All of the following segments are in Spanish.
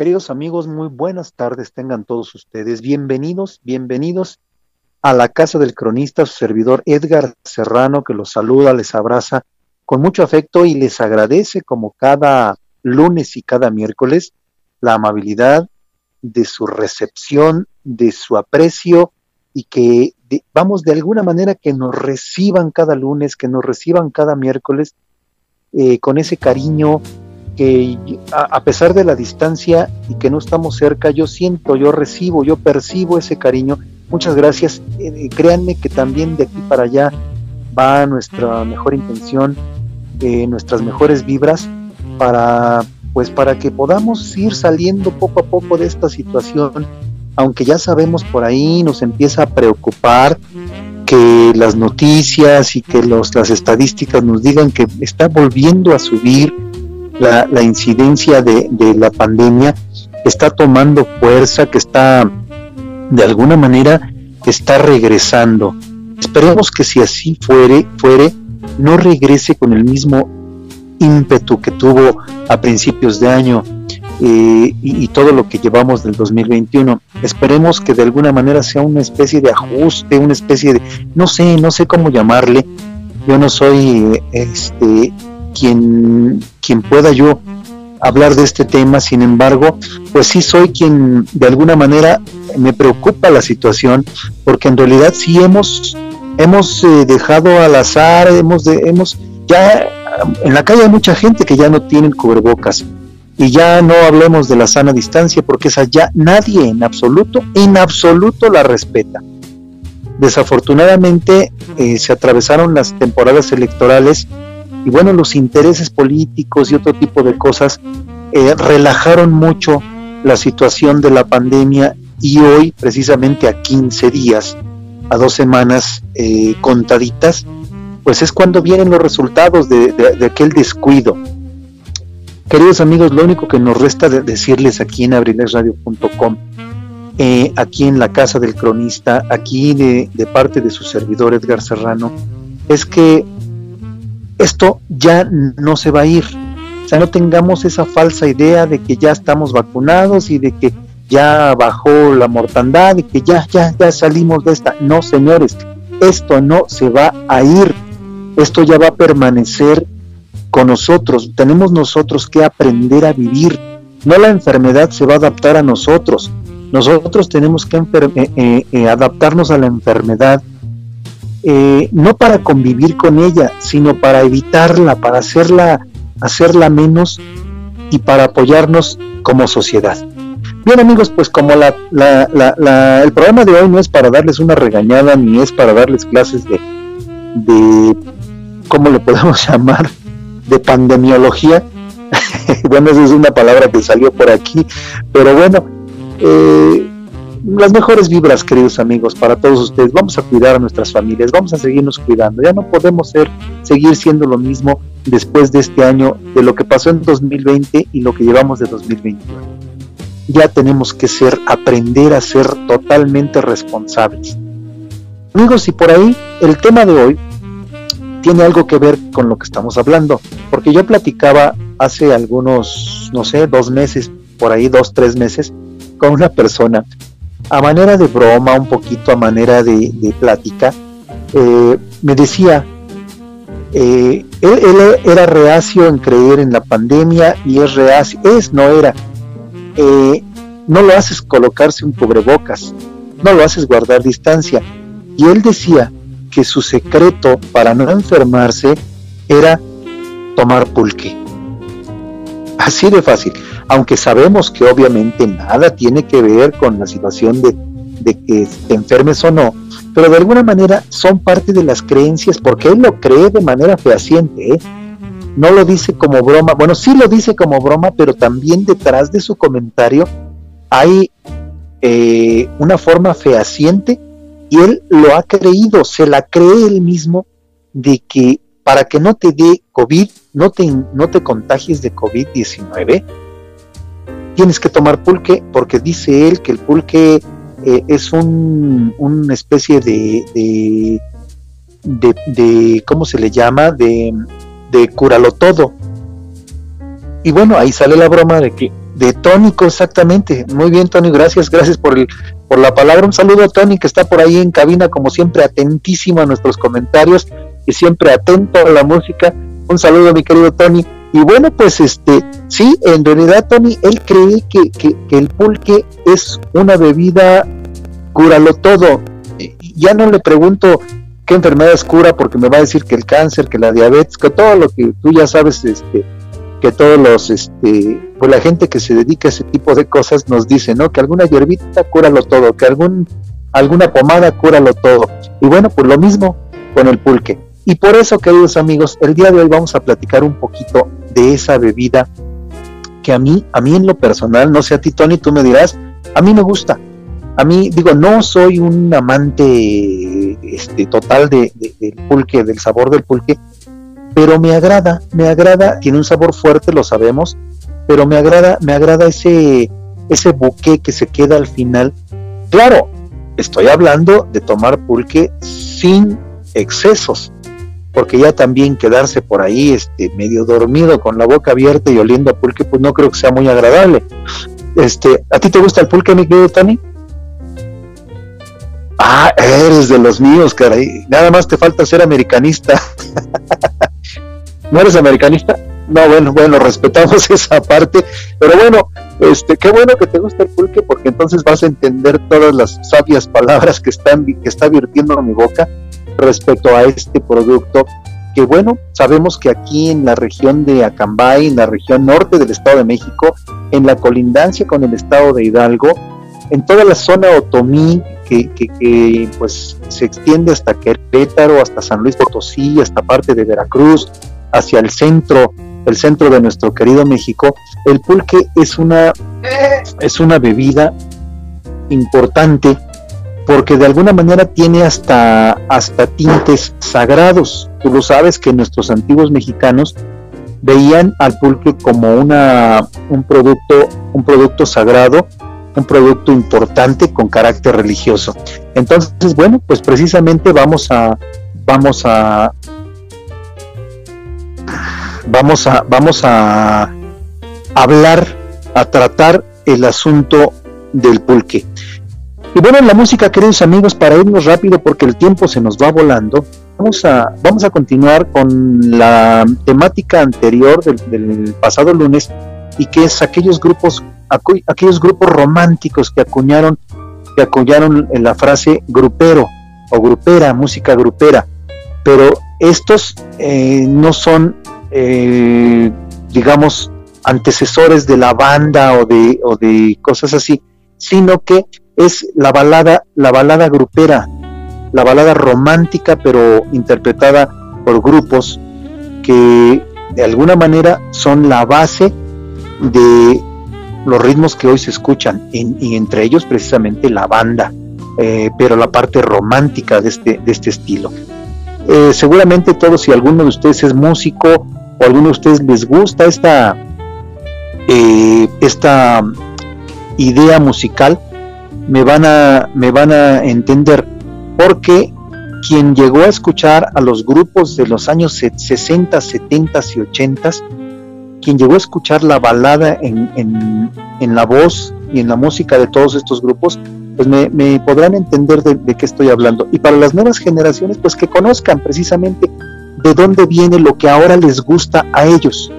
Queridos amigos, muy buenas tardes tengan todos ustedes. Bienvenidos, bienvenidos a la casa del cronista, su servidor Edgar Serrano, que los saluda, les abraza con mucho afecto y les agradece como cada lunes y cada miércoles la amabilidad de su recepción, de su aprecio y que vamos de alguna manera que nos reciban cada lunes, que nos reciban cada miércoles eh, con ese cariño a, pesar de la distancia y que no estamos cerca, yo siento, yo recibo, yo percibo ese cariño. Muchas gracias. Eh, créanme que también de aquí para allá va nuestra mejor intención, eh, nuestras mejores vibras para pues para que podamos ir saliendo poco a poco de esta situación, aunque ya sabemos por ahí nos empieza a preocupar que las noticias y que los, las estadísticas nos digan que está volviendo a subir la, incidencia de, la pandemia está tomando fuerza, que está de alguna manera está regresando. Esperemos que si así fuere, fuere, no regrese con el mismo ímpetu que tuvo a principios de año eh, y, y, todo lo que llevamos del 2021. Esperemos que de alguna manera sea una especie de ajuste, una especie de, no sé, no sé cómo llamarle. Yo no soy este quien, quien pueda yo hablar de este tema, sin embargo, pues sí soy quien de alguna manera me preocupa la situación, porque en realidad sí hemos, hemos eh, dejado al azar, hemos, de, hemos ya en la calle hay mucha gente que ya no tiene cubrebocas y ya no hablemos de la sana distancia porque esa ya nadie en absoluto, en absoluto la respeta. Desafortunadamente eh, se atravesaron las temporadas electorales y bueno, los intereses políticos y otro tipo de cosas eh, relajaron mucho la situación de la pandemia y hoy, precisamente a 15 días, a dos semanas eh, contaditas, pues es cuando vienen los resultados de, aquel descuido. Queridos amigos, lo único que nos resta de decirles aquí en abrilesradio.com, eh, aquí en la casa del cronista, aquí de, de parte de su servidor Edgar Serrano, es que esto ya no se va a ir. O sea, no tengamos esa falsa idea de que ya estamos vacunados y de que ya bajó la mortandad y que ya, ya, ya salimos de esta. No, señores, esto no se va a ir. Esto ya va a permanecer con nosotros. Tenemos nosotros que aprender a vivir. No la enfermedad se va a adaptar a nosotros. Nosotros tenemos que eh, eh, eh, adaptarnos a la enfermedad eh, no para convivir con ella, sino para evitarla, para hacerla, hacerla menos y para apoyarnos como sociedad. Bien amigos, pues como la, el programa de hoy no es para darles una regañada ni es para darles clases de, ¿cómo le podemos llamar? De pandemiología. bueno, esa es una palabra que salió por aquí, pero bueno, eh, las mejores vibras, queridos amigos, para todos ustedes. Vamos a cuidar a nuestras familias, vamos a seguirnos cuidando. Ya no podemos ser, seguir siendo lo mismo después de este año, de lo que pasó en 2020 y lo que llevamos de 2021. Ya tenemos que ser, aprender a ser totalmente responsables. Amigos, y por ahí el tema de hoy tiene algo que ver con lo que estamos hablando, porque yo platicaba hace algunos, no sé, dos meses, por ahí dos, tres meses, con una persona a manera de broma, un poquito a manera de, plática, eh, me decía, eh, él, era reacio en creer en la pandemia y es reacio, es, no era, eh, no lo haces colocarse un cubrebocas, no lo haces guardar distancia. Y él decía que su secreto para no enfermarse era tomar pulque. Así de fácil aunque sabemos que obviamente nada tiene que ver con la situación de, que te enfermes o no, pero de alguna manera son parte de las creencias, porque él lo cree de manera fehaciente, ¿eh? no lo dice como broma, bueno, sí lo dice como broma, pero también detrás de su comentario hay eh, una forma fehaciente y él lo ha creído, se la cree él mismo de que para que no te dé COVID, no te, no te contagies de COVID-19, tienes que tomar pulque porque dice él que el pulque eh, es un, una especie de, de, de, ¿cómo se le llama? De, de curalo todo. Y bueno, ahí sale la broma de que de tónico exactamente. Muy bien, Tony, gracias, gracias por el por la palabra. Un saludo a Tony que está por ahí en cabina como siempre atentísimo a nuestros comentarios y siempre atento a la música. Un saludo, mi querido Tony. Y bueno, pues este, sí, en realidad Tony, él cree que, que, el pulque es una bebida, cúralo todo. Ya no le pregunto qué enfermedades cura porque me va a decir que el cáncer, que la diabetes, que todo lo que tú ya sabes, este, que todos los, este, pues la gente que se dedica a ese tipo de cosas nos dice, ¿no? Que alguna hierbita cúralo todo, que algún, alguna pomada cúralo todo. Y bueno, pues lo mismo con el pulque. Y por eso, queridos amigos, el día de hoy vamos a platicar un poquito de esa bebida que a mí, a mí en lo personal, no sé a ti Tony, tú me dirás, a mí me gusta. A mí, digo, no soy un amante este, total de, del pulque, del sabor del pulque, pero me agrada, me agrada, tiene un sabor fuerte, lo sabemos, pero me agrada, me agrada ese, ese buque que se queda al final. Claro, estoy hablando de tomar pulque sin excesos, porque ya también quedarse por ahí este medio dormido con la boca abierta y oliendo a pulque pues no creo que sea muy agradable. Este, ¿a ti te gusta el pulque, mi querido Tani? Ah, eres de los míos, caray. Nada más te falta ser americanista. ¿No eres americanista? No, bueno, bueno, respetamos esa parte, pero bueno, este, qué bueno que te gusta el pulque porque entonces vas a entender todas las sabias palabras que están que está virtiendo a mi boca respecto a este producto que bueno, sabemos que aquí en la región de Acambay, en la región norte del Estado de México, en la colindancia con el Estado de Hidalgo, en toda la zona otomí que, que, pues se extiende hasta Querétaro, hasta San Luis Potosí, hasta parte de Veracruz, hacia el centro, el centro de nuestro querido México, el pulque es una, es una bebida importante porque de alguna manera tiene hasta, hasta tintes sagrados. Tú lo sabes que nuestros antiguos mexicanos veían al pulque como una, un, producto, un producto sagrado, un producto importante con carácter religioso. Entonces, bueno, pues precisamente vamos a, vamos a, vamos a, vamos a hablar, a tratar el asunto del pulque. Y bueno, en la música, queridos amigos, para irnos rápido porque el tiempo se nos va volando, vamos a, vamos a continuar con la temática anterior del, pasado lunes y que es aquellos grupos, aquellos grupos románticos que acuñaron, que acuñaron la frase grupero o grupera, música grupera. Pero estos eh, no son, eh, digamos, antecesores de la banda o de, o de cosas así, sino que es la balada, la balada grupera, la balada romántica, pero interpretada por grupos que de alguna manera son la base de los ritmos que hoy se escuchan, y entre ellos precisamente la banda, eh, pero la parte romántica de este, de este estilo. Eh, seguramente todos, si alguno de ustedes es músico o alguno de ustedes les gusta esta, eh, esta idea musical, me van a, me van a entender, porque quien llegó a escuchar a los grupos de los años 60, 70 y 80, quien llegó a escuchar la balada en, en, la voz y en la música de todos estos grupos, pues me, podrán entender de, de, qué estoy hablando. Y para las nuevas generaciones, pues que conozcan precisamente de dónde viene lo que ahora les gusta a ellos.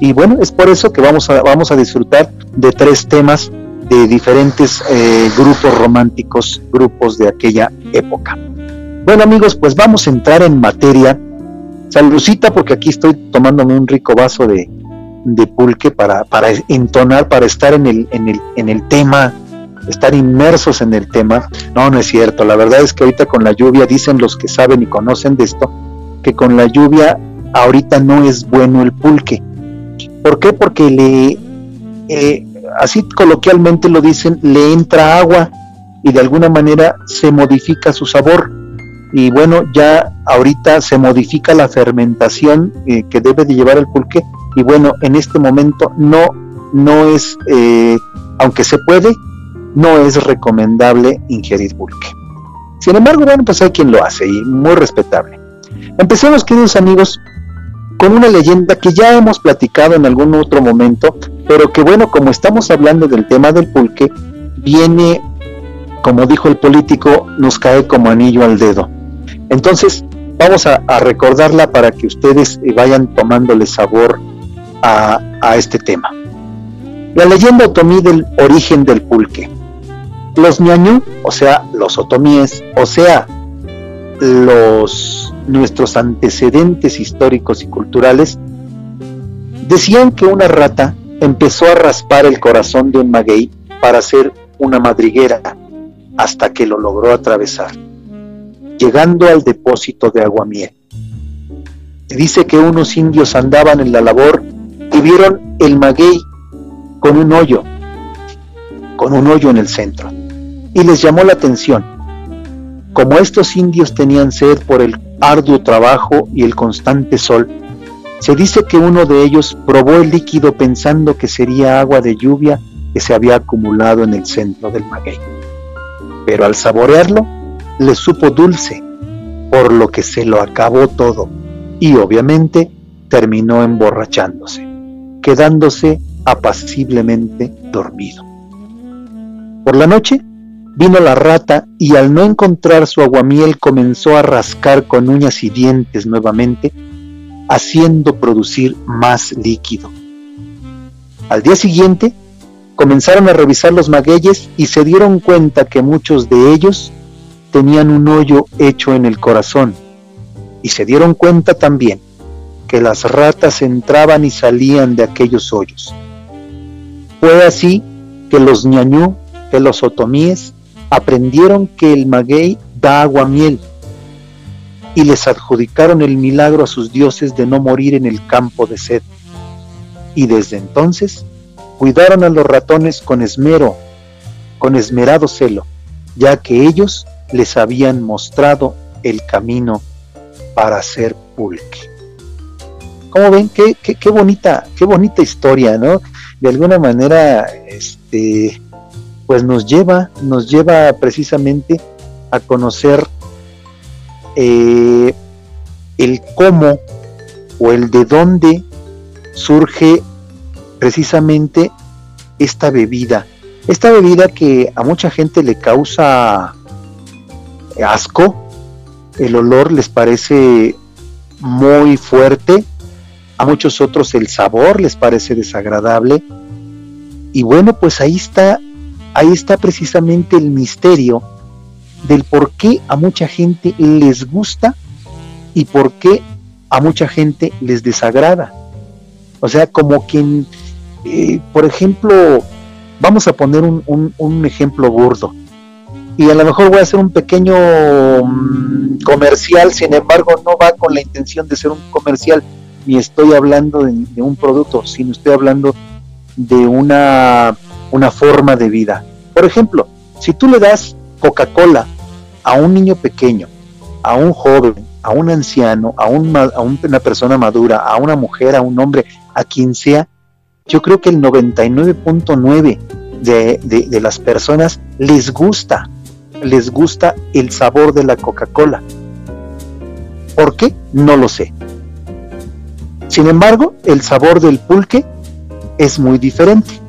Y bueno, es por eso que vamos a, vamos a disfrutar de tres temas de diferentes eh, grupos románticos, grupos de aquella época. Bueno amigos, pues vamos a entrar en materia. Saludcita porque aquí estoy tomándome un rico vaso de, de pulque para, para entonar, para estar en el, en, el, en el tema, estar inmersos en el tema. No, no es cierto. La verdad es que ahorita con la lluvia, dicen los que saben y conocen de esto, que con la lluvia ahorita no es bueno el pulque. ¿Por qué? Porque le, eh, así coloquialmente lo dicen, le entra agua y de alguna manera se modifica su sabor. Y bueno, ya ahorita se modifica la fermentación eh, que debe de llevar el pulque y bueno, en este momento no, no es, eh, aunque se puede, no es recomendable ingerir pulque. Sin embargo, bueno, pues hay quien lo hace y muy respetable. Empecemos, queridos amigos, con una leyenda que ya hemos platicado en algún otro momento, pero que bueno, como estamos hablando del tema del pulque, viene, como dijo el político, nos cae como anillo al dedo. Entonces, vamos a, recordarla para que ustedes eh, vayan tomándole sabor a, a este tema. La leyenda otomí del origen del pulque. Los ñañú, o sea, los otomíes, o sea, los nuestros antecedentes históricos y culturales, decían que una rata empezó a raspar el corazón de un maguey para hacer una madriguera hasta que lo logró atravesar, llegando al depósito de aguamiel. Dice que unos indios andaban en la labor y vieron el maguey con un hoyo, con un hoyo en el centro, y les llamó la atención. Como estos indios tenían sed por el arduo trabajo y el constante sol, se dice que uno de ellos probó el líquido pensando que sería agua de lluvia que se había acumulado en el centro del maguey. Pero al saborearlo, le supo dulce, por lo que se lo acabó todo y obviamente terminó emborrachándose, quedándose apaciblemente dormido. Por la noche, Vino la rata y al no encontrar su aguamiel comenzó a rascar con uñas y dientes nuevamente, haciendo producir más líquido. Al día siguiente, comenzaron a revisar los magueyes y se dieron cuenta que muchos de ellos tenían un hoyo hecho en el corazón. Y se dieron cuenta también que las ratas entraban y salían de aquellos hoyos. Fue así que los ñañú, que los otomíes, aprendieron que el maguey da agua miel y les adjudicaron el milagro a sus dioses de no morir en el campo de sed. Y desde entonces cuidaron a los ratones con esmero, con esmerado celo, ya que ellos les habían mostrado el camino para hacer pulque. Como ven, qué, qué, bonita, qué bonita historia, ¿no? De alguna manera, este, pues nos lleva, nos lleva precisamente a conocer eh, el cómo o el de dónde surge precisamente esta bebida. Esta bebida que a mucha gente le causa asco, el olor les parece muy fuerte, a muchos otros el sabor les parece desagradable. Y bueno, pues ahí está ahí está precisamente el misterio del por qué a mucha gente les gusta y por qué a mucha gente les desagrada. O sea, como quien, eh, por ejemplo, vamos a poner un, ejemplo gordo. Y a lo mejor voy a hacer un pequeño mm, comercial, sin embargo no va con la intención de ser un comercial, ni estoy hablando de un producto, sino estoy hablando de una una forma de vida. Por ejemplo, si tú le das Coca-Cola a un niño pequeño, a un joven, a un anciano, a, una persona madura, a una mujer, a un hombre, a quien sea, yo creo que el 99.9 de, de las personas les gusta, les gusta el sabor de la Coca-Cola. ¿Por qué? No lo sé. Sin embargo, el sabor del pulque es muy diferente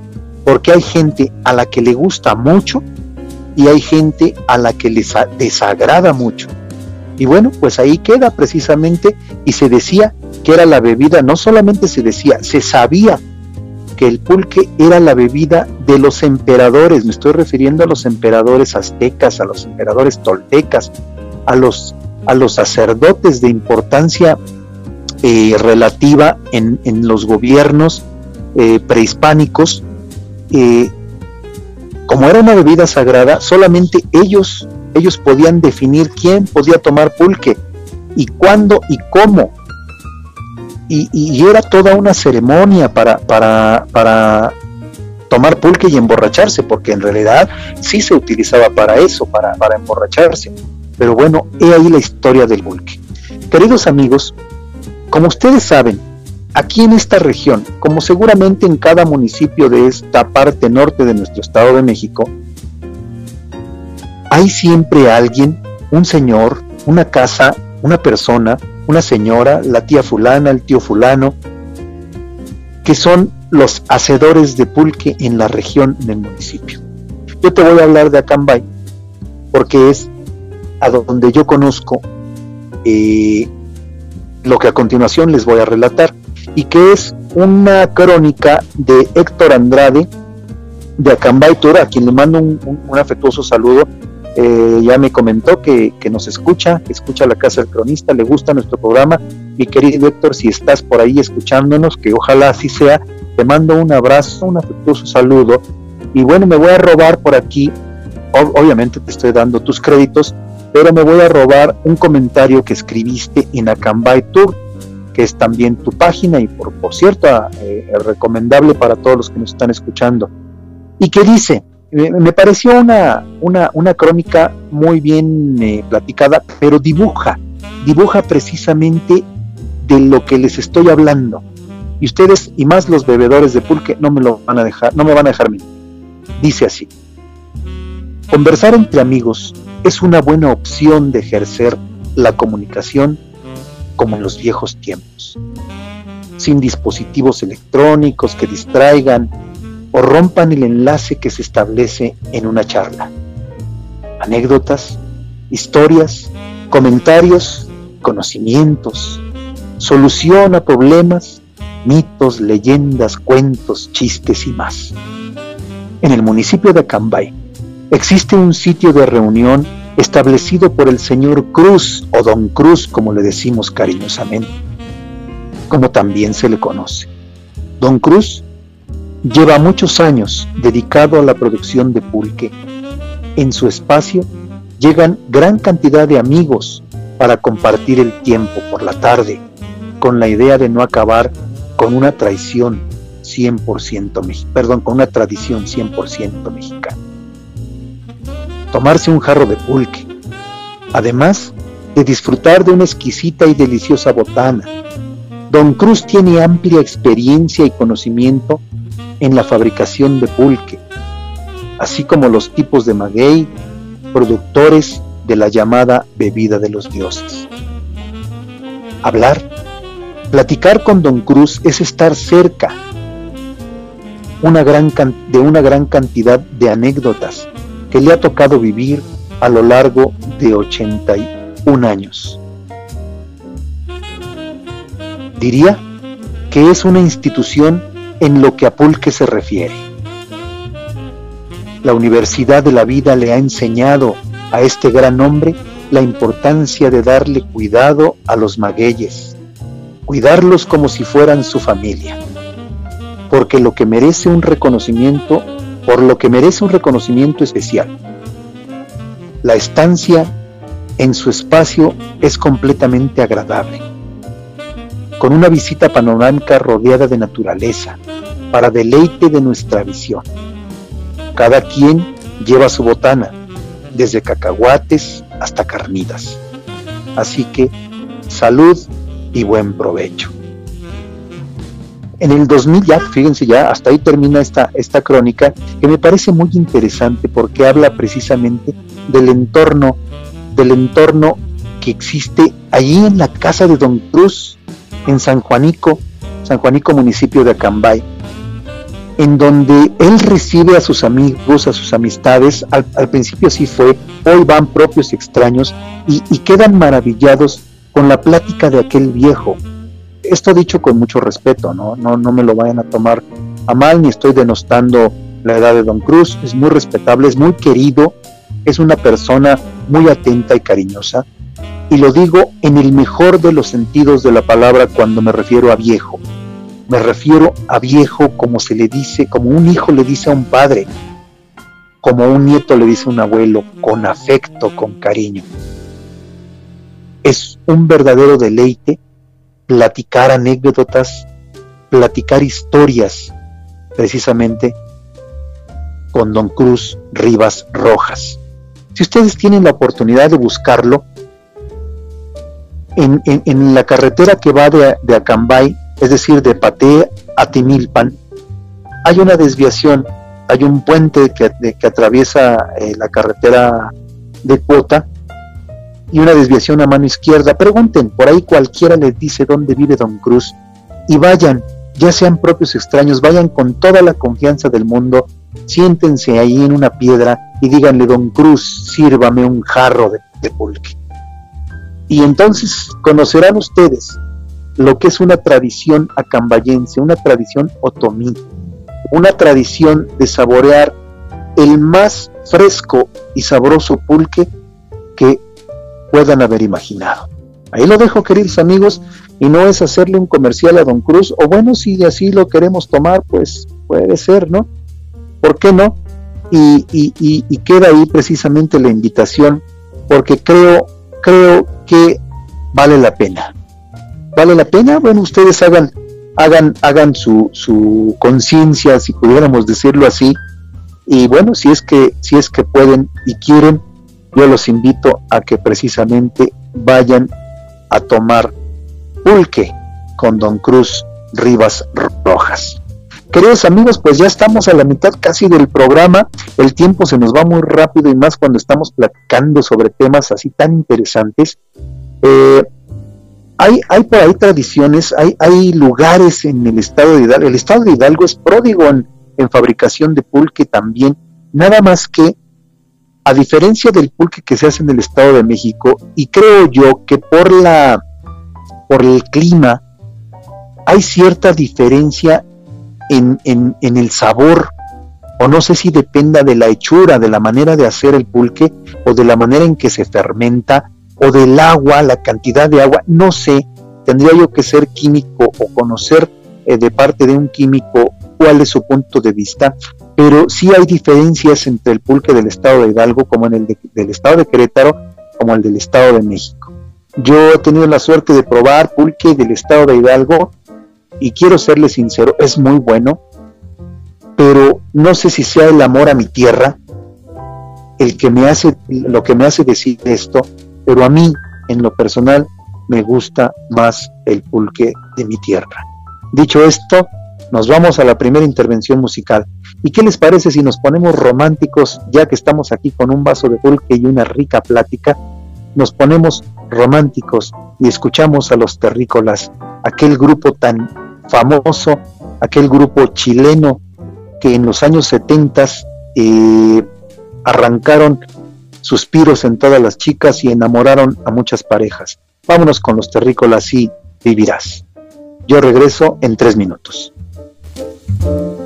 porque hay gente a la que le gusta mucho y hay gente a la que les desagrada mucho. Y bueno, pues ahí queda precisamente y se decía que era la bebida, no solamente se decía, se sabía que el pulque era la bebida de los emperadores, me estoy refiriendo a los emperadores aztecas, a los emperadores toltecas, a los, a los sacerdotes de importancia eh, relativa en, los gobiernos eh, prehispánicos, como era una bebida sagrada, solamente ellos, ellos podían definir quién podía tomar pulque y cuándo y cómo. Y, era toda una ceremonia para, para, para tomar pulque y emborracharse, porque en realidad sí se utilizaba para eso, para, para emborracharse. Pero bueno, he ahí la historia del pulque. Queridos amigos, como ustedes saben, aquí en esta región, como seguramente en cada municipio de esta parte norte de nuestro Estado de México, hay siempre alguien, un señor, una casa, una persona, una señora, la tía fulana, el tío fulano, que son los hacedores de pulque en la región, en el municipio. Yo te voy a hablar de Acambay, porque es a donde yo conozco eh, lo que a continuación les voy a relatar, y que es una crónica de Héctor Andrade de Acambay Tour, a quien le mando un afectuoso saludo, eh, ya me comentó que, nos escucha, que escucha la Casa del Cronista, le gusta nuestro programa. Mi querido Héctor, si estás por ahí escuchándonos, que ojalá así sea, te mando un abrazo, un afectuoso saludo. Y bueno, me voy a robar por aquí, obviamente te estoy dando tus créditos, pero me voy a robar un comentario que escribiste en Acambay Tour, que es también tu página y por, cierto, eh, recomendable para todos los que nos están escuchando. Y que dice, me pareció una, una, crónica muy bien eh, platicada, pero dibuja, dibuja precisamente de lo que les estoy hablando. Y ustedes, y más los bebedores de pulque, no me lo van a dejar, no me van a dejar. Dice así: Conversar entre amigos es una buena opción de ejercer la comunicación como en los viejos tiempos, sin dispositivos electrónicos que distraigan o rompan el enlace que se establece en una charla. Anécdotas, historias, comentarios, conocimientos, solución a problemas, mitos, leyendas, cuentos, chistes y más. En el municipio de Acambay existe un sitio de reunión establecido por el señor Cruz o Don Cruz como le decimos cariñosamente, como también se le conoce. Don Cruz Lleva muchos años dedicado a la producción de pulque. En su espacio llegan gran cantidad de amigos para compartir el tiempo por la tarde, con la idea de no acabar con una traición 100% perdón, con una tradición 100% mexicana. Tomarse un jarro de pulque, además de disfrutar de una exquisita y deliciosa botana. Don Cruz tiene amplia experiencia y conocimiento en la fabricación de pulque, así como los tipos de maguey, productores de la llamada bebida de los dioses. Hablar, platicar con Don Cruz es estar cerca de una gran cantidad de anécdotas que le ha tocado vivir a lo largo de 81 años. Diría que es una institución en lo que a pulque se refiere. La Universidad de la Vida le ha enseñado a este gran hombre la importancia de darle cuidado a los magueyes, cuidarlos como si fueran su familia, porque lo que merece un reconocimiento, por lo que merece un reconocimiento especial. La estancia en su espacio es completamente agradable con una visita panorámica rodeada de naturaleza, para deleite de nuestra visión. Cada quien lleva su botana, desde cacahuates hasta carnitas. Así que salud y buen provecho. En el 2000 ya, fíjense ya, hasta ahí termina esta, esta crónica, que me parece muy interesante porque habla precisamente del entorno, del entorno que existe allí en la casa de Don Cruz, en San Juanico, San Juanico municipio de Acambay, en donde él recibe a sus amigos, a sus amistades, al, principio sí fue, hoy van propios extraños, y, quedan maravillados con la plática de aquel viejo. Esto dicho con mucho respeto, ¿no? No, no me lo vayan a tomar a mal, ni estoy denostando la edad de Don Cruz, es muy respetable, es muy querido, es una persona muy atenta y cariñosa, y lo digo en el mejor de los sentidos de la palabra cuando me refiero a viejo. Me refiero a viejo como se le dice, como un hijo le dice a un padre, como un nieto le dice a un abuelo, con afecto, con cariño. Es un verdadero deleite platicar anécdotas, platicar historias, precisamente con Don Cruz Rivas Rojas. Si ustedes tienen la oportunidad de buscarlo, en, la carretera que va de, de, Acambay, es decir, de Pate a Timilpan, hay una desviación, hay un puente que, que atraviesa eh, la carretera de Cuota y una desviación a mano izquierda. Pregunten, por ahí cualquiera les dice dónde vive Don Cruz y vayan, ya sean propios extraños, vayan con toda la confianza del mundo, siéntense ahí en una piedra y díganle, Don Cruz, sírvame un jarro de, de pulque. Y entonces conocerán ustedes lo que es una tradición acambayense, una tradición otomí, una tradición de saborear el más fresco y sabroso pulque que puedan haber imaginado. Ahí lo dejo, queridos amigos, y no es hacerle un comercial a Don Cruz, o bueno, si así lo queremos tomar, pues puede ser, ¿no? ¿Por qué no? Y, queda ahí precisamente la invitación, porque creo creo que vale la pena. ¿Vale la pena? Bueno, ustedes hagan, hagan, hagan su, su conciencia, si pudiéramos decirlo así. Y bueno, si es que, si es que pueden y quieren, yo los invito a que precisamente vayan a tomar pulque con Don Cruz Rivas Rojas. Queridos amigos, pues ya estamos a la mitad casi del programa. El tiempo se nos va muy rápido y más cuando estamos platicando sobre temas así tan interesantes. Eh, hay, hay por ahí tradiciones, hay, hay lugares en el estado de Hidalgo. El estado de Hidalgo es pródigo en, en fabricación de pulque también. Nada más que, a diferencia del pulque que se hace en el estado de México, y creo yo que por la por el clima hay cierta diferencia en, en, el sabor, o no sé si dependa de la hechura, de la manera de hacer el pulque, o de la manera en que se fermenta, o del agua, la cantidad de agua, no sé, tendría yo que ser químico o conocer eh, de parte de un químico cuál es su punto de vista, pero sí hay diferencias entre el pulque del estado de Hidalgo como en el del estado de Querétaro como el del estado de México. Yo he tenido la suerte de probar pulque del estado de Hidalgo y quiero serle sincero, es muy bueno, pero no sé si sea el amor a mi tierra el que me hace, lo que me hace decir esto, pero a mí, en lo personal, me gusta más el pulque de mi tierra. Dicho esto, nos vamos a la primera intervención musical. ¿Y qué les parece si nos ponemos románticos, ya que estamos aquí con un vaso de pulque y una rica plática? Nos ponemos románticos y escuchamos a los terrícolas, aquel grupo tan famoso, aquel grupo chileno que en los años 70 eh, arrancaron suspiros en todas las chicas y enamoraron a muchas parejas. Vámonos con los terrícolas y vivirás. Yo regreso en tres minutos. Thank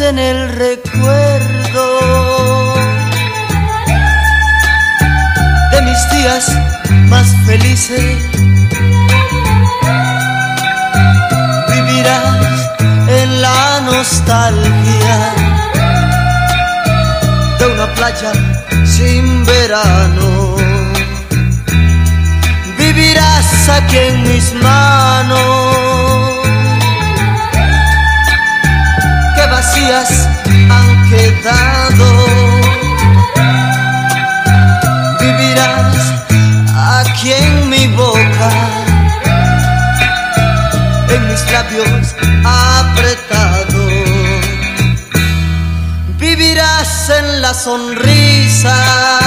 en el recuerdo de mis días más felices. Vivirás en la nostalgia de una playa sin verano. Vivirás aquí en mis manos han quedado. Vivirás aquí en mi boca, en mis labios apretados. Vivirás en la sonrisa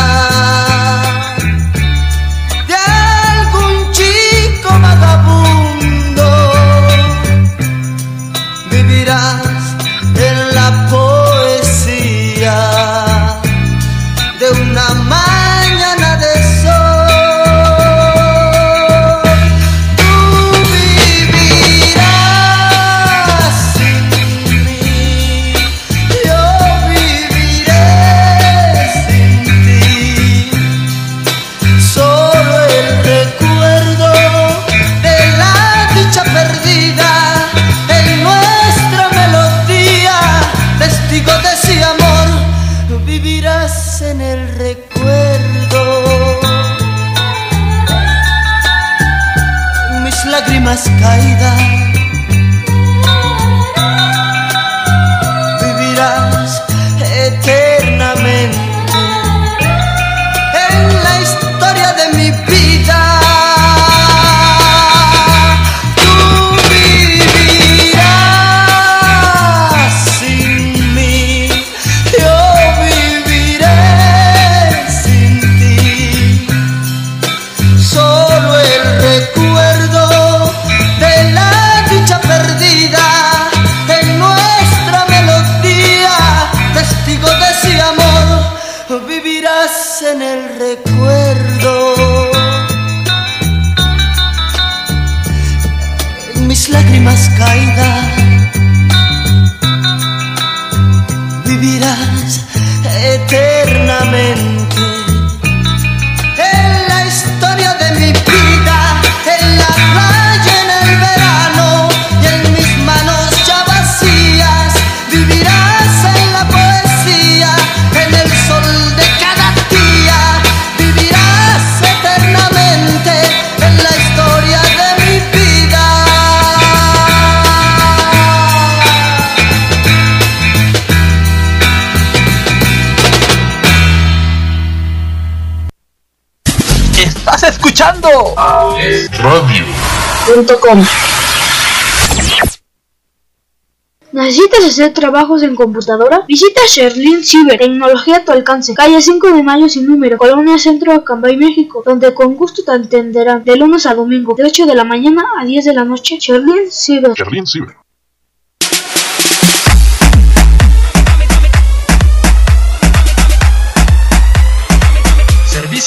¿Necesitas hacer trabajos en computadora? Visita Sherlin Cyber, tecnología a tu alcance, calle 5 de mayo sin número, Colonia Centro de Cambay, México, donde con gusto te atenderán. De lunes a domingo, de 8 de la mañana a 10 de la noche. Sherlin Cyber. Sherlin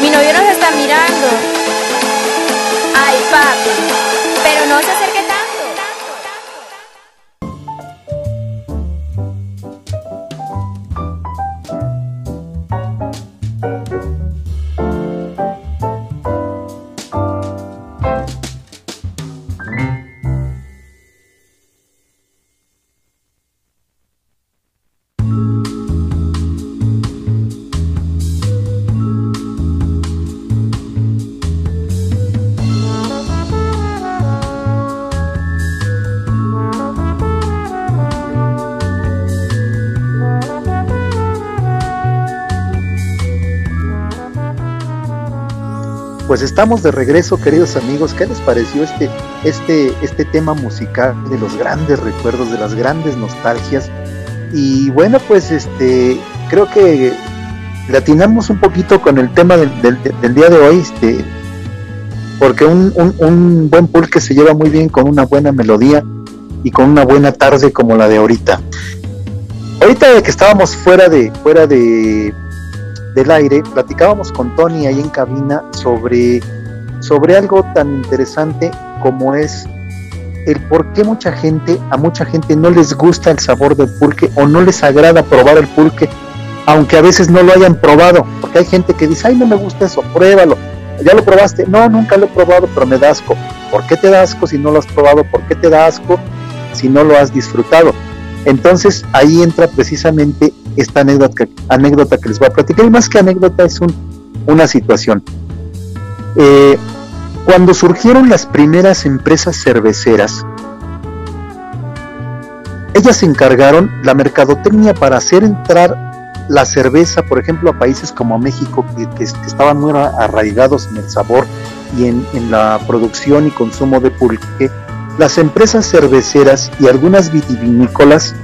Mi novio nos está mirando. Ay, papi. Pero no se acerque Pues estamos de regreso, queridos amigos. ¿Qué les pareció este, este, este tema musical de los grandes recuerdos, de las grandes nostalgias? Y bueno, pues este, creo que latinamos un poquito con el tema del, día de hoy, este, porque un, un, buen pulque se lleva muy bien con una buena melodía y con una buena tarde como la de ahorita. Ahorita que estábamos fuera de, fuera de del aire, platicábamos con Tony ahí en cabina sobre, sobre algo tan interesante como es el por qué mucha gente, a mucha gente no les gusta el sabor del pulque o no les agrada probar el pulque, aunque a veces no lo hayan probado, porque hay gente que dice, ay, no me gusta eso, pruébalo, ¿ya lo probaste? No, nunca lo he probado, pero me da asco. ¿Por qué te da asco si no lo has probado? ¿Por qué te da asco si no lo has disfrutado? Entonces ahí entra precisamente esta anécdota, que les voy a platicar, y más que anécdota es un, una situación. Eh, cuando surgieron las primeras empresas cerveceras, ellas se encargaron la mercadotecnia para hacer entrar la cerveza, por ejemplo, a países como México, que, estaban muy arraigados en el sabor y en, la producción y consumo de pulque, las empresas cerveceras y algunas vitivinícolas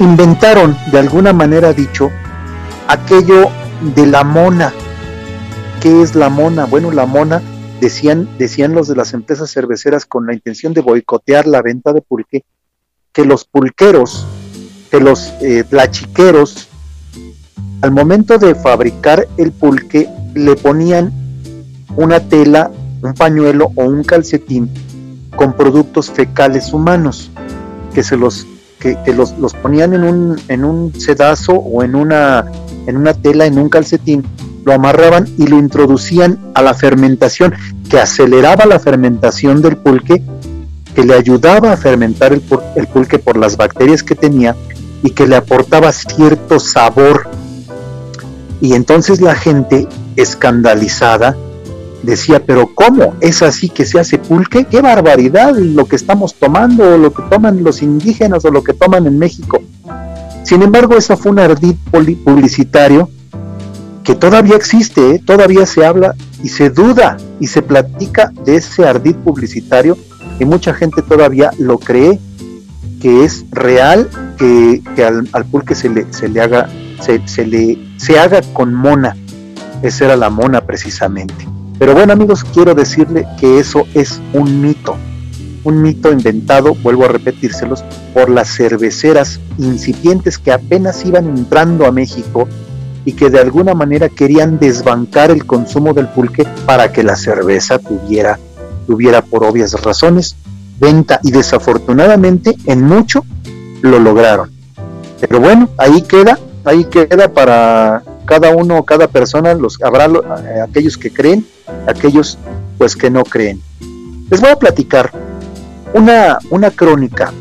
inventaron, de alguna manera dicho, aquello de la mona. ¿Qué es la mona? Bueno, la mona, decían, decían los de las empresas cerveceras con la intención de boicotear la venta de pulque, que los pulqueros que los eh, tlachiqueros, al momento de fabricar el pulque, le ponían una tela, un pañuelo o un calcetín con productos fecales humanos, que se los, que, los, ponían en un, en un sedazo o en una, en una tela, en un calcetín, lo amarraban y lo introducían a la fermentación, que aceleraba la fermentación del pulque, que le ayudaba a fermentar el pulque por las bacterias que tenía y que le aportaba cierto sabor. Y entonces la gente escandalizada decía, pero ¿cómo? ¿Es así que se hace pulque? ¡Qué barbaridad lo que estamos tomando, o lo que toman los indígenas, o lo que toman en México! Sin embargo, eso fue un ardid publicitario que todavía existe, ¿eh? todavía se habla y se duda y se platica de ese ardid publicitario y mucha gente todavía lo cree que es real que, al, pulque se le, se le haga se, le se haga con mona esa era la mona precisamente pero bueno amigos quiero decirle que eso es un mito un mito inventado vuelvo a repetírselos por las cerveceras incipientes que apenas iban entrando a México y que de alguna manera querían desbancar el consumo del pulque para que la cerveza tuviera tuviera por obvias razones venta y desafortunadamente en mucho lo lograron. Pero bueno, ahí queda, ahí queda para cada uno, cada persona, los habrá eh, aquellos que creen, aquellos pues que no creen. Les voy a platicar una, una crónica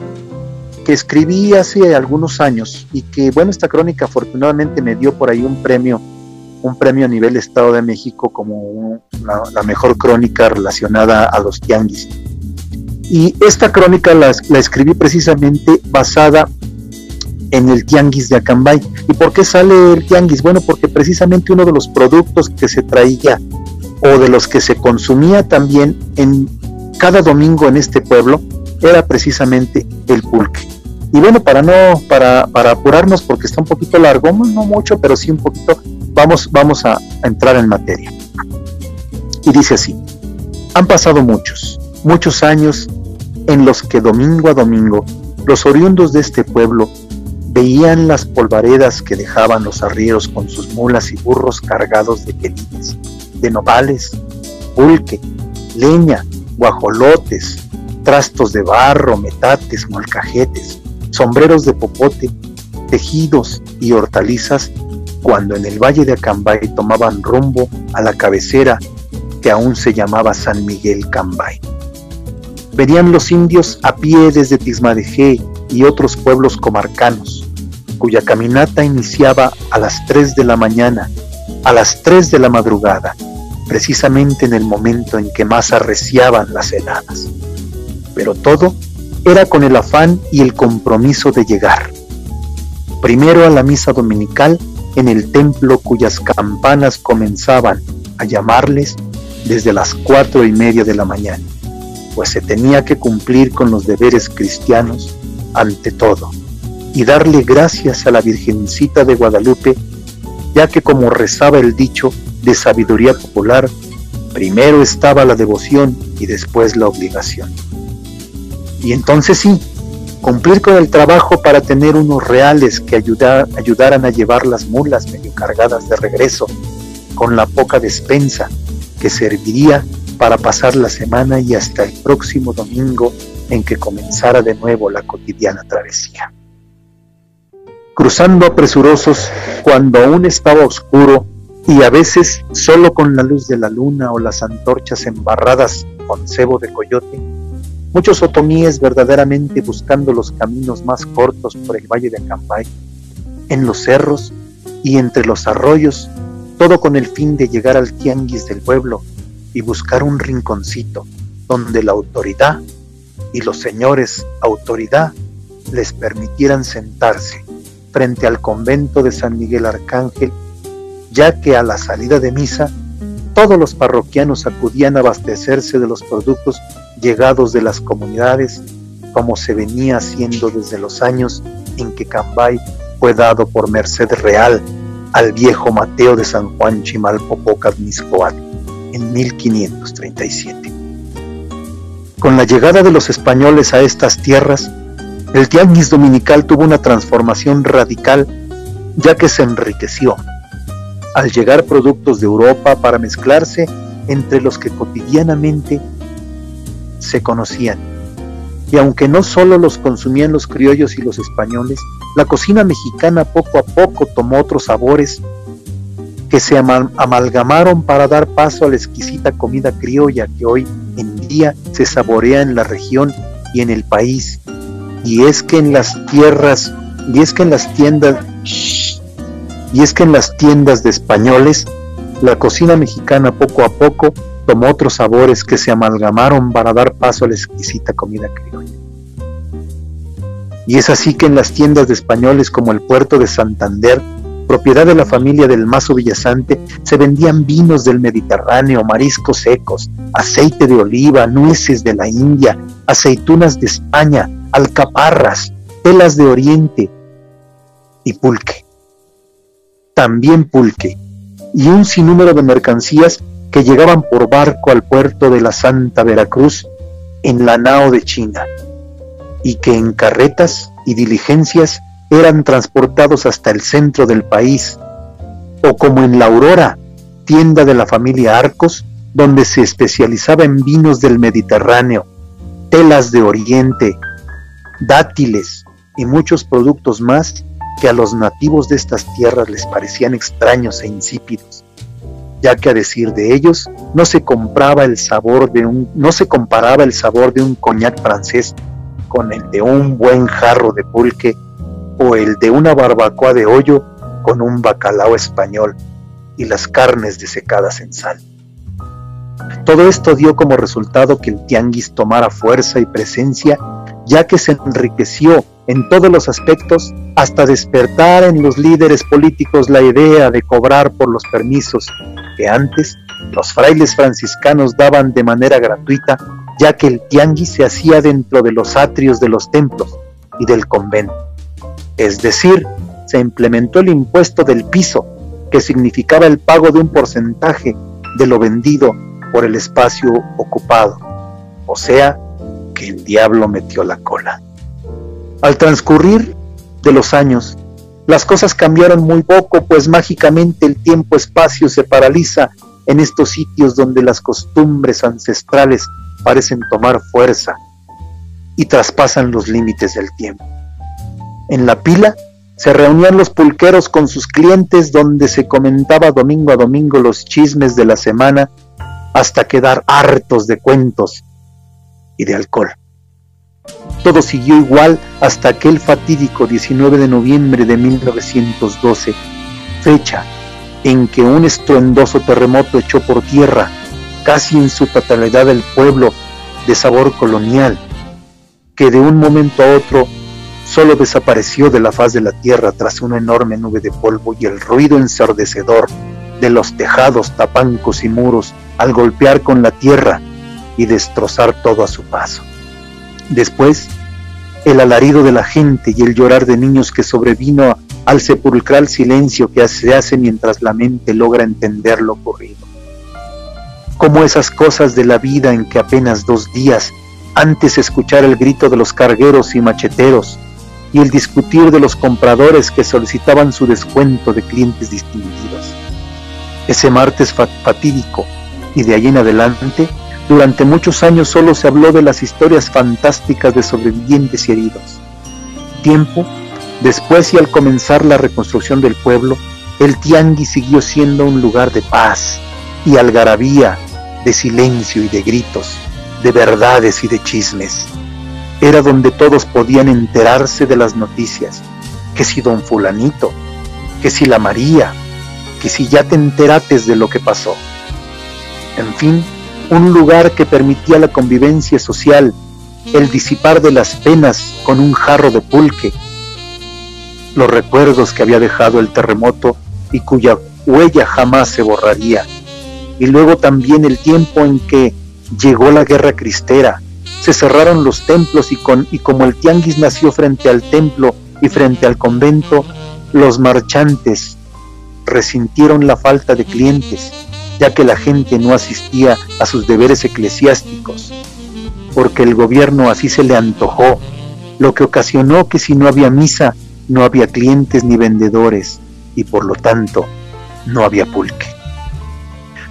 que escribí hace algunos años y que bueno, esta crónica afortunadamente me dio por ahí un premio, un premio a nivel Estado de México como la mejor crónica relacionada a los tianguis. Y esta crónica la, escribí precisamente basada en el tianguis de Acambay. ¿Y por qué sale el tianguis? Bueno, porque precisamente uno de los productos que se traía o de los que se consumía también en cada domingo en este pueblo era precisamente el pulque. Y bueno, para no para, para apurarnos porque está un poquito largo, no mucho, pero sí un poquito, vamos vamos a entrar en materia. Y dice así: Han pasado muchos, muchos años en los que domingo a domingo los oriundos de este pueblo veían las polvaredas que dejaban los arrieros con sus mulas y burros cargados de quelites, de novales, pulque, leña, guajolotes, trastos de barro, metates, molcajetes, sombreros de popote, tejidos y hortalizas cuando en el valle de Acambay tomaban rumbo a la cabecera que aún se llamaba San Miguel Cambay. Venían los indios a pie desde Tismadejé y otros pueblos comarcanos, cuya caminata iniciaba a las 3 de la mañana, a las 3 de la madrugada, precisamente en el momento en que más arreciaban las heladas. Pero todo era con el afán y el compromiso de llegar. Primero a la misa dominical en el templo cuyas campanas comenzaban a llamarles desde las cuatro y media de la mañana pues se tenía que cumplir con los deberes cristianos ante todo y darle gracias a la Virgencita de Guadalupe, ya que como rezaba el dicho de sabiduría popular, primero estaba la devoción y después la obligación. Y entonces sí, cumplir con el trabajo para tener unos reales que ayudaran a llevar las mulas medio cargadas de regreso, con la poca despensa que serviría para pasar la semana y hasta el próximo domingo en que comenzara de nuevo la cotidiana travesía. Cruzando apresurosos cuando aún estaba oscuro y a veces solo con la luz de la luna o las antorchas embarradas con cebo de coyote, muchos otomíes verdaderamente buscando los caminos más cortos por el valle de Acambay, en los cerros y entre los arroyos, todo con el fin de llegar al tianguis del pueblo y buscar un rinconcito donde la autoridad y los señores autoridad les permitieran sentarse frente al convento de San Miguel Arcángel, ya que a la salida de misa todos los parroquianos acudían a abastecerse de los productos llegados de las comunidades, como se venía haciendo desde los años en que Cambay fue dado por merced real al viejo Mateo de San Juan Chimalpopoca Miscoat en 1537. Con la llegada de los españoles a estas tierras, el tianguis dominical tuvo una transformación radical ya que se enriqueció al llegar productos de Europa para mezclarse entre los que cotidianamente se conocían. Y aunque no solo los consumían los criollos y los españoles, la cocina mexicana poco a poco tomó otros sabores que se amalgamaron para dar paso a la exquisita comida criolla que hoy en día se saborea en la región y en el país. Y es que en las tierras, y es que en las tiendas, y es que en las tiendas de españoles, la cocina mexicana poco a poco tomó otros sabores que se amalgamaron para dar paso a la exquisita comida criolla. Y es así que en las tiendas de españoles como el puerto de Santander, propiedad de la familia del Mazo Villasante, se vendían vinos del Mediterráneo, mariscos secos, aceite de oliva, nueces de la India, aceitunas de España, alcaparras, telas de Oriente y pulque. También pulque y un sinnúmero de mercancías que llegaban por barco al puerto de la Santa Veracruz en la nao de China y que en carretas y diligencias eran transportados hasta el centro del país, o como en La Aurora, tienda de la familia Arcos, donde se especializaba en vinos del Mediterráneo, telas de Oriente, dátiles y muchos productos más que a los nativos de estas tierras les parecían extraños e insípidos, ya que a decir de ellos no se compraba el sabor de un no se comparaba el sabor de un coñac francés con el de un buen jarro de pulque o el de una barbacoa de hoyo con un bacalao español y las carnes desecadas en sal. Todo esto dio como resultado que el tianguis tomara fuerza y presencia, ya que se enriqueció en todos los aspectos hasta despertar en los líderes políticos la idea de cobrar por los permisos que antes los frailes franciscanos daban de manera gratuita, ya que el tianguis se hacía dentro de los atrios de los templos y del convento. Es decir, se implementó el impuesto del piso, que significaba el pago de un porcentaje de lo vendido por el espacio ocupado, o sea, que el diablo metió la cola. Al transcurrir de los años, las cosas cambiaron muy poco, pues mágicamente el tiempo-espacio se paraliza en estos sitios donde las costumbres ancestrales parecen tomar fuerza y traspasan los límites del tiempo. En la pila se reunían los pulqueros con sus clientes donde se comentaba domingo a domingo los chismes de la semana hasta quedar hartos de cuentos y de alcohol. Todo siguió igual hasta aquel fatídico 19 de noviembre de 1912, fecha en que un estruendoso terremoto echó por tierra casi en su totalidad el pueblo de sabor colonial, que de un momento a otro solo desapareció de la faz de la tierra tras una enorme nube de polvo y el ruido ensordecedor de los tejados, tapancos y muros al golpear con la tierra y destrozar todo a su paso. Después, el alarido de la gente y el llorar de niños que sobrevino al sepulcral silencio que se hace mientras la mente logra entender lo ocurrido. Como esas cosas de la vida en que apenas dos días antes escuchar el grito de los cargueros y macheteros y el discutir de los compradores que solicitaban su descuento de clientes distinguidos. Ese martes fatídico y de allí en adelante durante muchos años solo se habló de las historias fantásticas de sobrevivientes y heridos. Tiempo después y al comenzar la reconstrucción del pueblo, el tianguis siguió siendo un lugar de paz y algarabía, de silencio y de gritos, de verdades y de chismes. Era donde todos podían enterarse de las noticias, que si don fulanito, que si la María, que si ya te enterates de lo que pasó. En fin, un lugar que permitía la convivencia social el disipar de las penas con un jarro de pulque, los recuerdos que había dejado el terremoto y cuya huella jamás se borraría, y luego también el tiempo en que llegó la guerra cristera, se cerraron los templos y, con, y como el tianguis nació frente al templo y frente al convento, los marchantes resintieron la falta de clientes, ya que la gente no asistía a sus deberes eclesiásticos, porque el gobierno así se le antojó, lo que ocasionó que si no había misa, no había clientes ni vendedores, y por lo tanto no había pulque.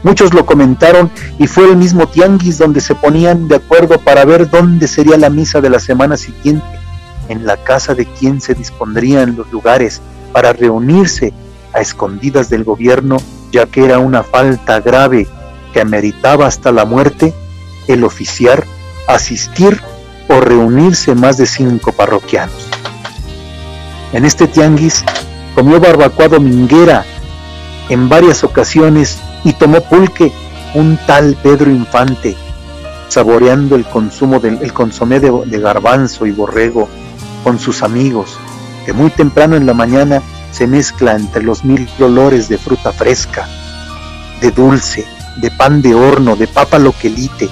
Muchos lo comentaron y fue el mismo tianguis donde se ponían de acuerdo para ver dónde sería la misa de la semana siguiente, en la casa de quien se dispondrían los lugares para reunirse a escondidas del gobierno, ya que era una falta grave que ameritaba hasta la muerte el oficiar, asistir o reunirse más de cinco parroquianos. En este tianguis comió barbacoa dominguera en varias ocasiones y tomó pulque un tal Pedro Infante, saboreando el consumo del consomé de, de garbanzo y borrego con sus amigos, que muy temprano en la mañana se mezcla entre los mil olores de fruta fresca, de dulce, de pan de horno, de papa loquelite,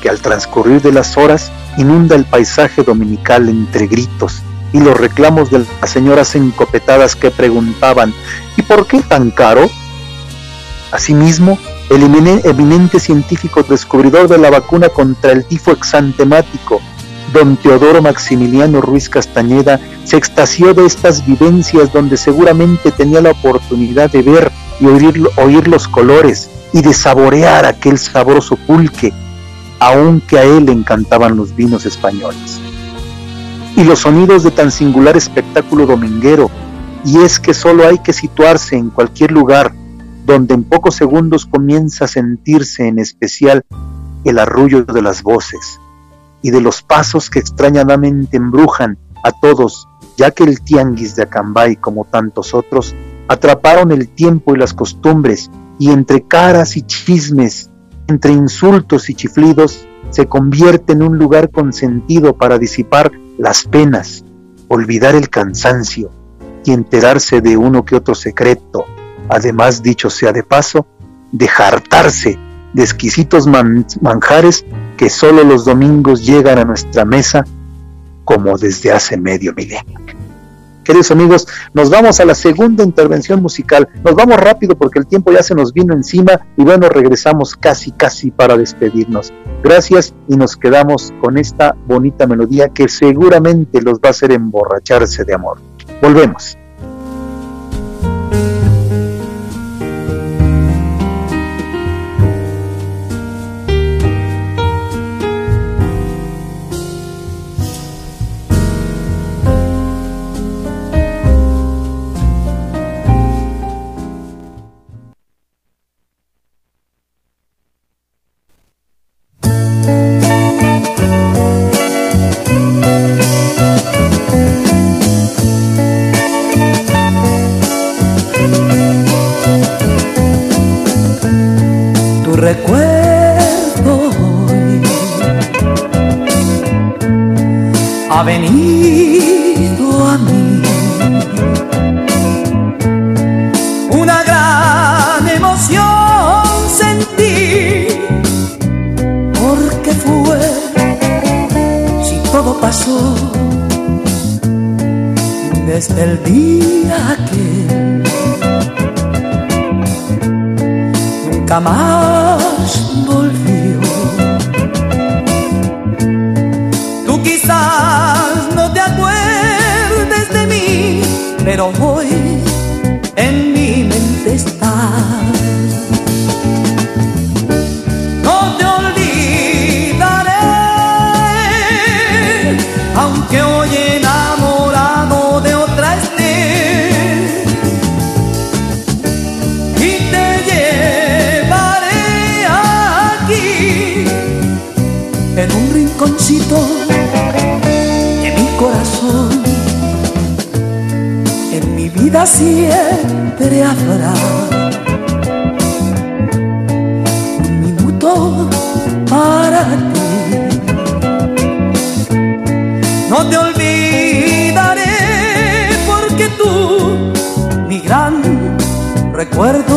que al transcurrir de las horas inunda el paisaje dominical entre gritos y los reclamos de las señoras encopetadas que preguntaban ¿y por qué tan caro? Asimismo, el eminente científico descubridor de la vacuna contra el tifo exantemático, don Teodoro Maximiliano Ruiz Castañeda, se extasió de estas vivencias donde seguramente tenía la oportunidad de ver y oír, oír los colores y de saborear aquel sabroso pulque, aunque a él le encantaban los vinos españoles. Y los sonidos de tan singular espectáculo dominguero, y es que solo hay que situarse en cualquier lugar donde en pocos segundos comienza a sentirse en especial el arrullo de las voces y de los pasos que extrañadamente embrujan a todos, ya que el tianguis de Acambay, como tantos otros, atraparon el tiempo y las costumbres, y entre caras y chismes, entre insultos y chiflidos, se convierte en un lugar consentido para disipar las penas, olvidar el cansancio y enterarse de uno que otro secreto, además dicho sea de paso, de jartarse de exquisitos manjares que solo los domingos llegan a nuestra mesa como desde hace medio milenio. Queridos amigos, nos vamos a la segunda intervención musical. Nos vamos rápido porque el tiempo ya se nos vino encima y bueno, regresamos casi, casi para despedirnos. Gracias y nos quedamos con esta bonita melodía que seguramente los va a hacer emborracharse de amor. Volvemos. Recuerdo,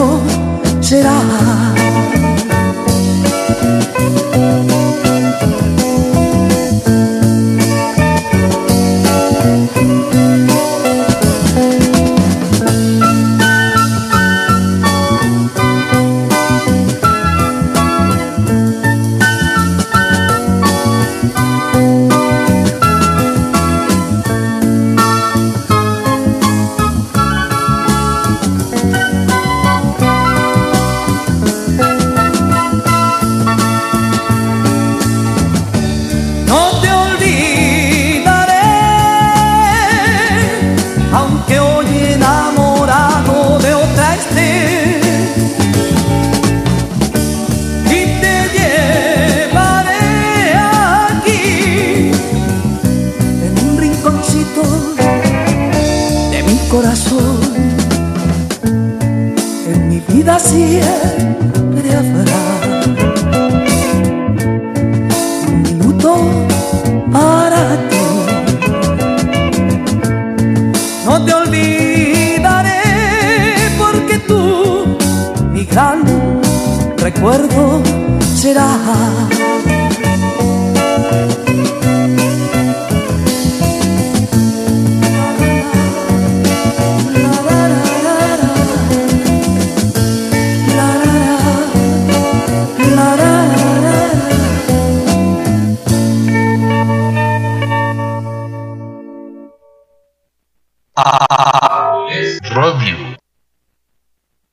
Drive you.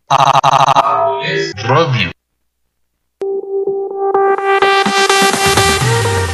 Ah, you.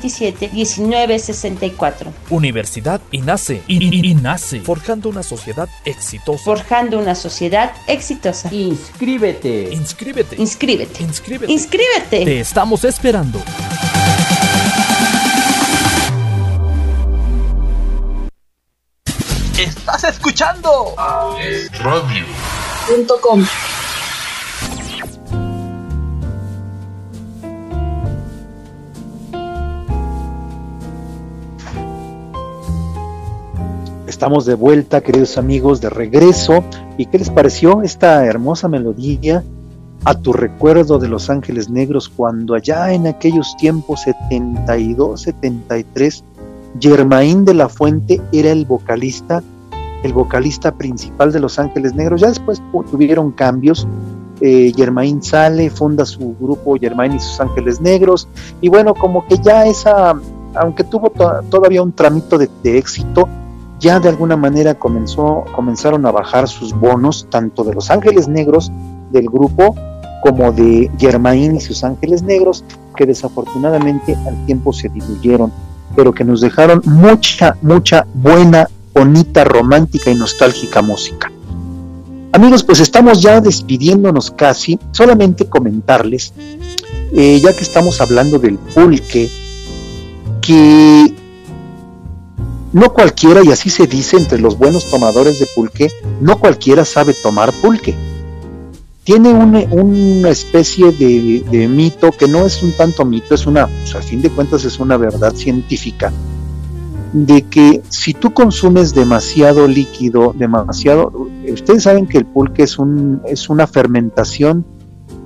127 1964. Universidad y nace. Y, nace. Forjando una sociedad exitosa. Forjando una sociedad exitosa. Inscríbete. Inscríbete. Inscríbete. Inscríbete. Inscríbete. Te estamos esperando. Estás escuchando Radio.com Estamos de vuelta, queridos amigos, de regreso. ¿Y qué les pareció esta hermosa melodía a tu recuerdo de Los Ángeles Negros cuando allá en aquellos tiempos 72, 73, Germain de la Fuente era el vocalista, el vocalista principal de Los Ángeles Negros. Ya después tuvieron cambios. Eh, Germain sale, funda su grupo Germain y sus Ángeles Negros. Y bueno, como que ya esa, aunque tuvo todavía un tramito de éxito, ya de alguna manera comenzó, comenzaron a bajar sus bonos, tanto de los Ángeles Negros del grupo como de Germain y sus Ángeles Negros, que desafortunadamente al tiempo se diluyeron, pero que nos dejaron mucha, mucha buena, bonita, romántica y nostálgica música. Amigos, pues estamos ya despidiéndonos casi, solamente comentarles, eh, ya que estamos hablando del pulque, que no cualquiera, y así se dice entre los buenos tomadores de pulque, no cualquiera sabe tomar pulque. Tiene una, especie de, mito que no es un tanto mito, es una, pues, a fin de cuentas es una verdad científica, de que si tú consumes demasiado líquido, demasiado, ustedes saben que el pulque es, un, es una fermentación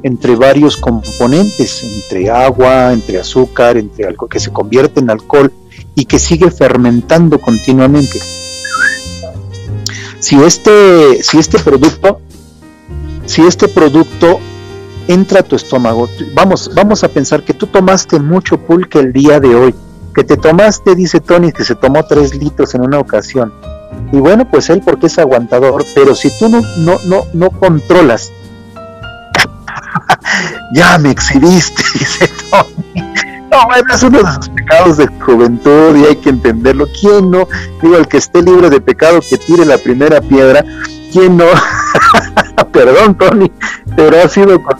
entre varios componentes, entre agua, entre azúcar, entre algo que se convierte en alcohol, y que sigue fermentando continuamente. Si este, si este producto, si este producto entra a tu estómago, vamos, vamos a pensar que tú tomaste mucho pulque el día de hoy, que te tomaste, dice Tony, que se tomó tres litros en una ocasión. Y bueno, pues él porque es aguantador, pero si tú no, no, no, no controlas, ya me exhibiste, dice Tony. No, es uno de los pecados de juventud y hay que entenderlo. ¿Quién no? Digo, el que esté libre de pecado que tire la primera piedra. ¿Quién no? Perdón, Tony, pero ha sido con...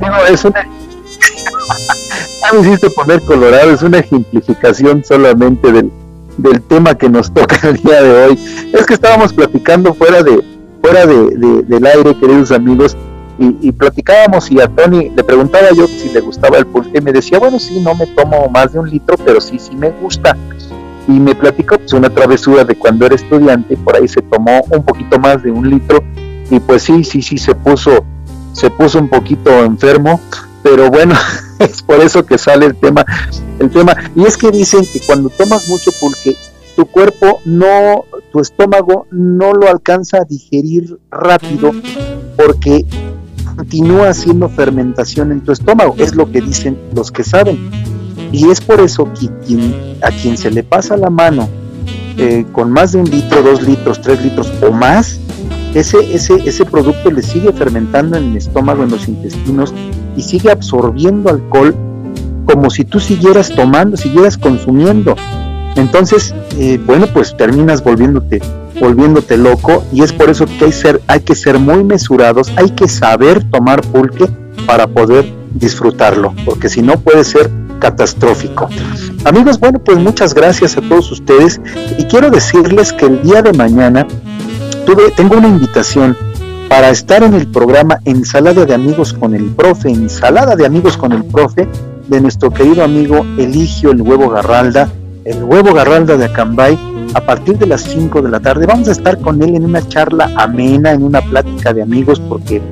Digo, es una... me hiciste poner colorado, es una ejemplificación solamente del, del tema que nos toca el día de hoy. Es que estábamos platicando fuera de fuera de, del aire, queridos amigos, y, platicábamos y a Tony le preguntaba yo si le gustaba el pulque y me decía, bueno, sí, no me tomo más de un litro, pero sí, sí me gusta. Y me platicó pues, una travesura de cuando era estudiante, por ahí se tomó un poquito más de un litro y pues sí, sí, sí, se puso, se puso un poquito enfermo, pero bueno, es por eso que sale el tema, el tema. Y es que dicen que cuando tomas mucho pulque, tu cuerpo no, tu estómago no lo alcanza a digerir rápido porque continúa haciendo fermentación en tu estómago, es lo que dicen los que saben. Y es por eso que a quien se le pasa la mano eh, con más de un litro, dos litros, tres litros o más, ese, ese, ese producto le sigue fermentando en el estómago, en los intestinos y sigue absorbiendo alcohol como si tú siguieras tomando, siguieras consumiendo. Entonces, eh, bueno, pues terminas volviéndote volviéndote loco y es por eso que hay, ser, hay que ser muy mesurados, hay que saber tomar pulque para poder disfrutarlo, porque si no puede ser catastrófico. Amigos, bueno, pues muchas gracias a todos ustedes y quiero decirles que el día de mañana tuve, tengo una invitación para estar en el programa Ensalada de Amigos con el Profe, Ensalada de Amigos con el Profe, de nuestro querido amigo Eligio el Huevo Garralda, el Huevo Garralda de Acambay, a partir de las 5 de la tarde. Vamos a estar con él en una charla amena, en una plática de amigos, porque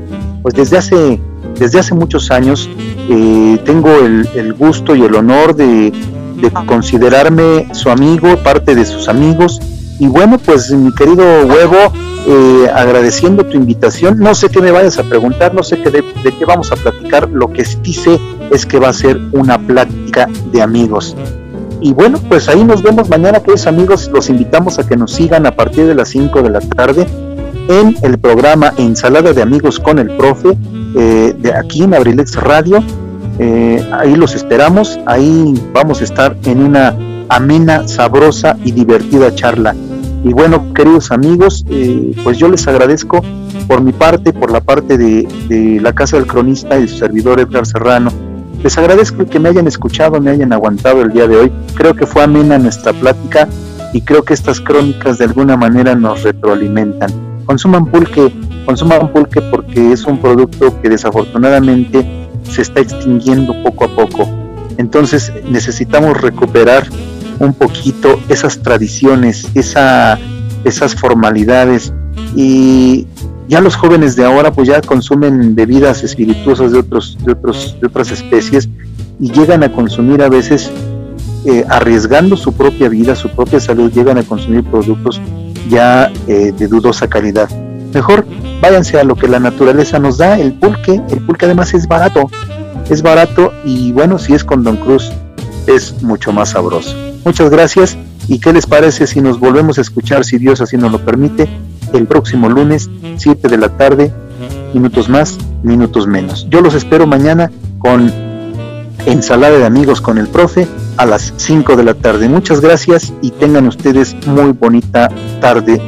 pues desde hace, desde hace muchos años eh, tengo el, gusto y el honor de, considerarme su amigo, parte de sus amigos. Y bueno, pues mi querido Huevo, eh, agradeciendo tu invitación, no sé qué me vayas a preguntar, no sé qué de, de qué vamos a platicar, lo que sí sé es que va a ser una plática de amigos. Y bueno, pues ahí nos vemos mañana, queridos amigos. Los invitamos a que nos sigan a partir de las 5 de la tarde en el programa Ensalada de Amigos con el Profe, eh, de aquí en Abrilex Radio. Eh, ahí los esperamos, ahí vamos a estar en una amena, sabrosa y divertida charla. Y bueno, queridos amigos, eh, pues yo les agradezco por mi parte, por la parte de, de la Casa del Cronista y su servidor Edgar Serrano les agradezco que me hayan escuchado, me hayan aguantado el día de hoy. Creo que fue amena nuestra plática y creo que estas crónicas de alguna manera nos retroalimentan. Consuman pulque, consuman pulque porque es un producto que desafortunadamente se está extinguiendo poco a poco. Entonces necesitamos recuperar un poquito esas tradiciones, esa, esas formalidades y ya los jóvenes de ahora pues ya consumen bebidas espirituosas de otros de de otras especies y llegan a consumir a veces eh, arriesgando su propia vida su propia salud llegan a consumir productos ya eh, de dudosa calidad. Mejor váyanse a lo que la naturaleza nos da el pulque el pulque además es barato es barato y bueno si es con Don Cruz es mucho más sabroso. Muchas gracias y qué les parece si nos volvemos a escuchar si Dios así nos lo permite el próximo lunes, 7 de la tarde, minutos más, minutos menos. Yo los espero mañana con ensalada de amigos con el profe a las 5 de la tarde. Muchas gracias y tengan ustedes muy bonita tarde,